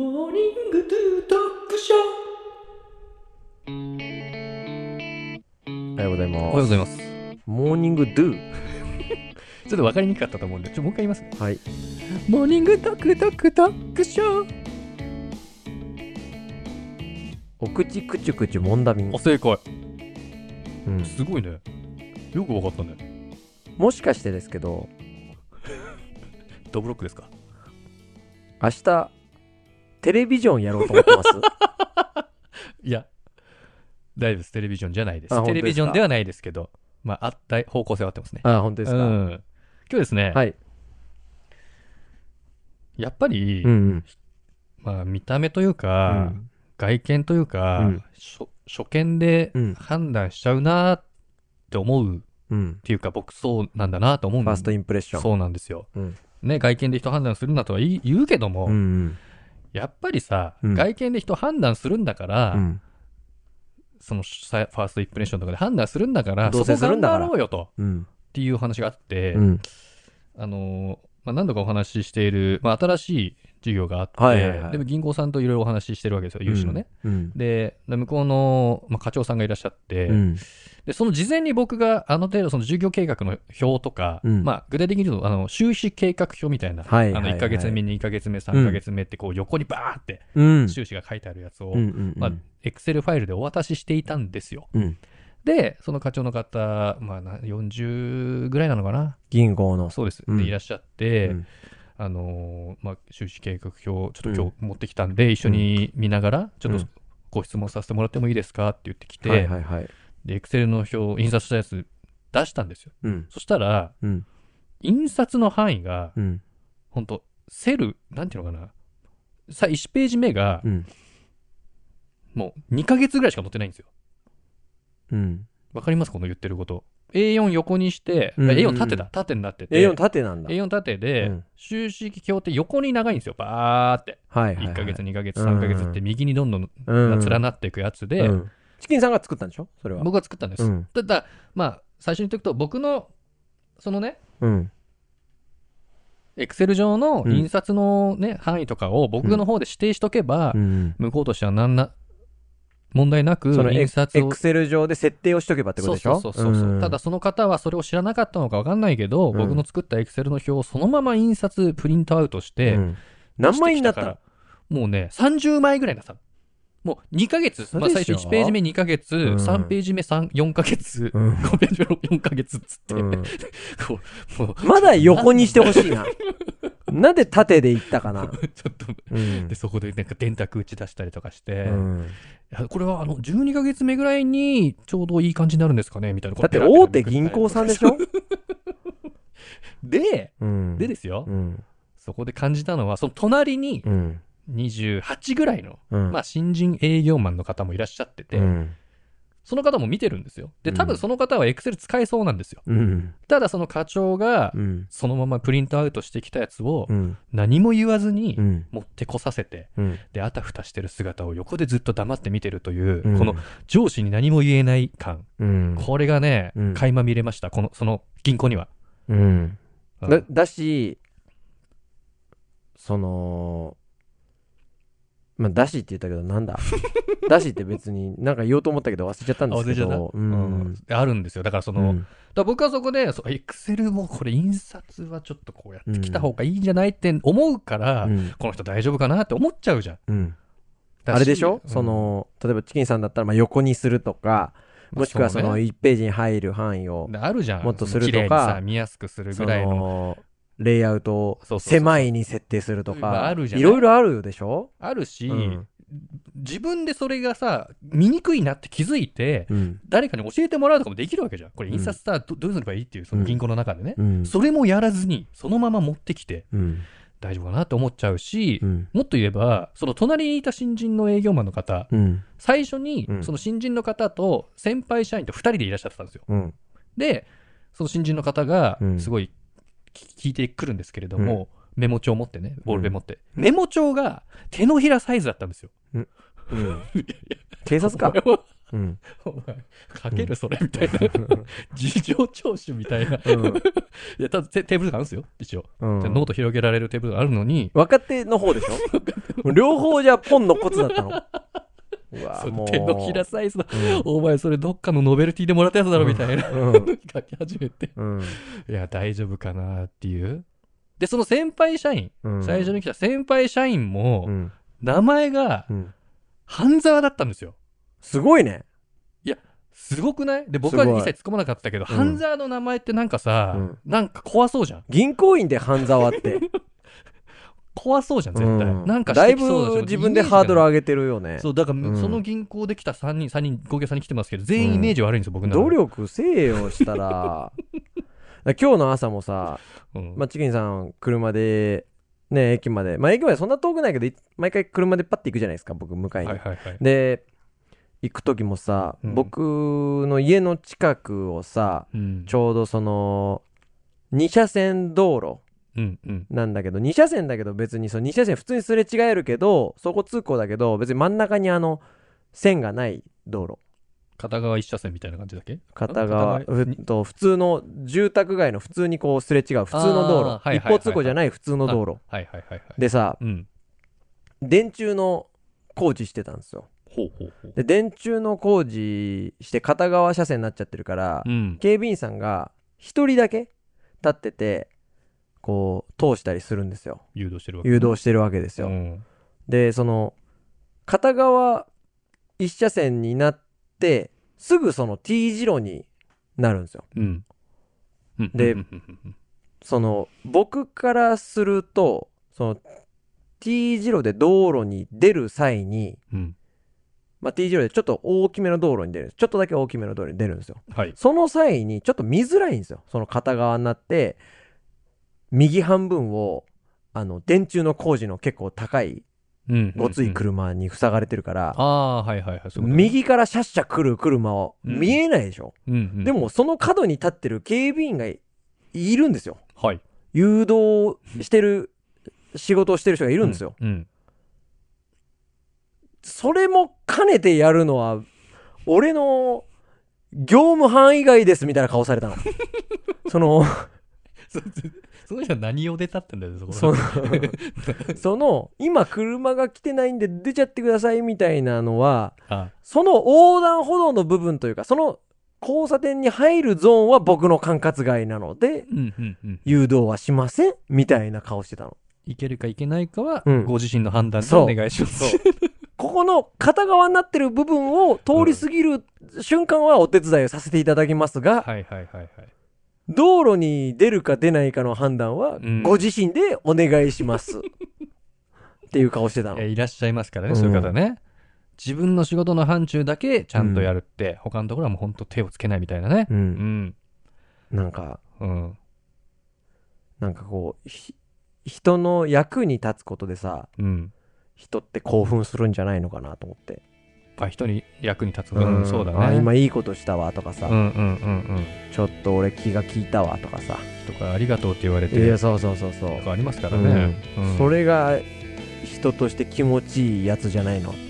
モーニングトゥートックショおはようございます。おはようございます。モーニングドゥ。ちょっと分かりにくかったと思うんで、ちょっともう一回言いますね。はい。モーニングトクトクトクショー。お口くちゅくちゅもんだみんあ、。正解。うん、すごいね。よく分かったね。もしかしてですけど、ドブロックですか？明日、テレビジョンやろうと思ってます？いや、大丈夫です。テレビジョンじゃないです。あ本当ですか？テレビジョンではないですけど、まあ、あった方向性は合ってますね。あ、本当ですか？うん。今日ですね、はい。やっぱり、うんうん。まあ、見た目といううか、ん外見というか、うん初初見でうん判断しちゃうなって思うっうん。ていうか、僕そうなんだなと思うんファーストインプレッション。そうなんですよ。うんね、外見で人判断するなとは言い言うけども、うんうん。やっぱりさ、うん外見で人判断するんだから、うん。そのさファーストインプレッションとかで判断するんだから、どうせするんだからそこ頑張ろうよと、うん。っていう話があって、うん。あのーまあ、何度かお話ししている、まあ、新しい事業があって、はいはいはいでも銀行さんといろいろお話ししてるわけですよ、融資のね。うん。で、で向こうの、まあ、課長さんがいらっしゃって、うん。で、その事前に僕があの程度その事業計画の表とか、うんまあ、具体的に言うと、あの、収支計画表みたいな、はいはいはいあの、1ヶ月目、2ヶ月目、3ヶ月目って、こう、横にバーって、うん。収支が書いてあるやつを、エクセルファイルでお渡ししていたんですよ。うん。で、その課長の方、まあな、40ぐらいなのかな？銀行の。そうです。うんで、いらっしゃって、うんあのーまあ、収支計画表、ちょっと今日持ってきたんで、一緒に見ながら、ちょっとうんご質問させてもらってもいいですか？って言ってきて。で、エクセルの表、印刷したやつ出したんですよ。うん。そしたら、うん。印刷の範囲が、うん。ほんと、セル、なんていうのかな？さ、1ページ目がう、ん。もう2ヶ月ぐらいしか載ってないんですよ。うん。わかります？この言ってること。A4 横にして、うんうんうん A4 縦だ。縦になってて。A4 縦なんだ。A4 縦で、うん収支表って横に長いんですよ。バーって。はいはいはい。1ヶ月、2ヶ月、うん3ヶ月って右にどんどんうん連なっていくやつで、うんチキンさんが作ったんでしょそれは。僕が作ったんです。うんただ、まあ、最初に言っておくと、僕の、そのね、うん。エクセル上のうん印刷のね、範囲とかを僕の方で指定しとけば、うん。向こうとしては何な、問題なくそのエ印刷を。エク。セル上で設定をしとけばってことでしょ？そうそうそうそう、ただ、その方はそれを知らなかったのか分かんないけど、うん。僕の作ったエクセルの表をそのまま印刷プリントアウトして、うん。何枚になったもうね30枚ぐらいになったの。もう2ヶ月、まあ、最初1ページ目2ヶ月、ん。3ページ目3 4ヶ月、うん。5ページ目4ヶ月っつって、うん。こうもう。まだ横にしてほしいな。なんで縦でいったかな？ちょっとうんでそこでなんか電卓打ち出したりとかして、いうんやこれはあの12ヶ月目ぐらいにちょうどいい感じになるんですかね？みたいなだって大手銀行さんでしょ？で、うんでですよ、うん。そこで感じたのは、その隣にうん。28ぐらいの、うん。まあ新人営業マンの方もいらっしゃってて、うん。その方も見てるんですよ。で、多うん分その方は Excel 使えそうなんですよ。うん。ただその課長がう、ん。そのままプリントアウトしてきたやつをうん。何も言わずにうん。持ってこさせて、うん。で、あたふたしてる姿を横でずっと黙って見てるという、うんこの上司に何も言えない感。うん。これがねうん、垣間見れました。この、その銀行には。うん。うんだだし、その、まあ、だしって言ったけど、なんだ？だしって別になんか言おうと思ったけど忘れちゃったんですけど。ううんん。あるんですよ。だからその、うんだ僕はそこで、エクセルもこれ印刷はちょっとこうやってきた方がいいんじゃないって思うから、うんこの人大丈夫かなって思っちゃうじゃん。うんあれでしょ、うんその、例えばチキンさんだったらまあ横にするとか、もしくはそのまあそうね1ページに入る範囲を、であるじゃん。もっとするとかその綺麗にさ、見やすくするそぐらいの。の、レイアウトを狭いに設定するとまあか、い？いろいろあるでしょ？あるし、うん自分でそれがさ、見にくいなって気づいて、うん。誰かに教えてもらうとかもできるわけじゃん。これ印刷さ、どどうすればいいっていう、その銀行の中でね。うん。それもやらずに、そのまま持ってきて、うん。大丈夫かなって思っちゃうし、うん。もっと言えば、その隣にいた新人の営業マンの方、うん。最初にう、んその新人の方と先輩社員と2人でいらっしゃってたんですよ。うん。で、その新人の方がう、んすごい聞聞いてくるんですけれども、メモ帳持ってね、ボールペン持って。メモ帳が手のひらサイズだったんですよ。うん。警察かうん。お前、かけるそれみたいな。事情聴取みたいな。いうん。や、ただテテーブルがあるんですよ、一応。ノート広げられるテーブルがあるのに、若手の方でしょ？両方じゃポンのコツだったの。うわ手のひらサイズの、うんお前それどっかのノベルティでもらったやつだろみたいな。うん。書き始めて。うん。いや、大丈夫かなっていう。で、その先輩社員、うん。最初に来た先輩社員もう、ん。名前がうん。半沢だったんですよ。すごいね。すごくない？で、僕は一切突っ込まなかったけど、うん半沢の名前ってなんかさ、うんなんか怖そうじゃん。銀行員で半沢って。怖そうじゃん、絶対。うんなんかだいぶ自分でハードル上げてるよね。そう、だから、うんその銀行で来た3人、3人、合計3人来てますけど、全員イメージ悪いんですよ、僕の中努で。力せえよしたら。今日の朝もさ、うんまあ、チキンさん車で、ね、駅まで。まあ、駅までそんな遠くないけど、い毎回車でパッて行くじゃないですか、僕、迎えに。はいはいはい。で、行く時もさ、うん僕の家の近くをさ、うんちょうどその、2車線道路。なんだけど、2車線だけど別にその2車線普通にすれ違えるけど、そこ通行だけど、別に真ん中にあの、線がない道路。片側一車線みたいな感じだっけ？片側、と普通の住宅街の普通にこうすれ違う普通の道路。一方通行じゃない普通の道路。はいはいはいはい。でさ、うん。電柱の工事してたんですよ。で、電柱の工事して片側車線になっちゃってるから、うん。警備員さんが一人だけ立ってて、こう、通したりするんですよ。誘導してるわけ誘導してるわけですよ。うんで、その、片側一車線になって、すぐその T 字路になるんですよ。うん。うんでその、僕からすると、その、T 字路で道路に出る際に、うん。まあ、T 字路でちょっと大きめの道路に出る。ちょっとだけ大きめの道路に出るんですよ。はい。その際にちょっと見づらいんですよ。その片側になって、右半分を、あの、電柱の工事の結構高い、うん。ごつい車に塞がれてるから、ああ、はいはいはい。そういうことね、右からシャッシャ来る車をうん見えないでしょ？うんうん、でも、その角に立ってる警備員がいいるんですよ。はい。誘導してる、仕事をしてる人がいるんですよ。うん。うんそれも兼ねてやるのは、俺の業務範囲外ですみたいな顔されたの。その、そその人は何を出たってんだよ、そこその、その、今車が来てないんで出ちゃってくださいみたいなのは、あその横断歩道の部分というか、その交差点に入るゾーンは僕の管轄外なので、うんうんうん。誘導はしませんみたいな顔してたの。いけるかいけないかは、うんご自身の判断でお願いします。ここの片側になってる部分を通り過ぎる瞬間はお手伝いをさせていただきますが、はいはいはいはい。道路に出るか出ないかの判断はうんご自身でお願いします。っていう顔してたのいらっしゃいますからね、うんそういう方ね。自分の仕事の範疇だけちゃんとやるって、他のところはもう本当手をつけないみたいなね。う。うんん。なんか、うん。なんかこう、ひ人の役に立つことでさ、うん。人って興奮するんじゃないのかなと思って。あ、人に役に立つ。うん、そうだね。あ今いいことしたわとかさ、うんうんうんうん。ちょっと俺気が利いたわとかさ。人からありがとうって言われて、いや、そうそうそうそう。とかありますからね。うんそれが人として気持ちいいやつじゃないのって。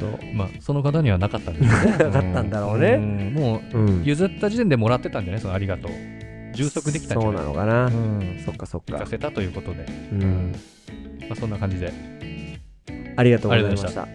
と まあ、その方にはなかったんでしょうね。なかったんだろうねんもう、うん。譲った時点でもらってたんじゃない？そのありがとう。充足できたんじそゃない？うなのかな。うん。そっかそっか行か。せたということで。うん。まあ、そんな感じで。ありがとうございました。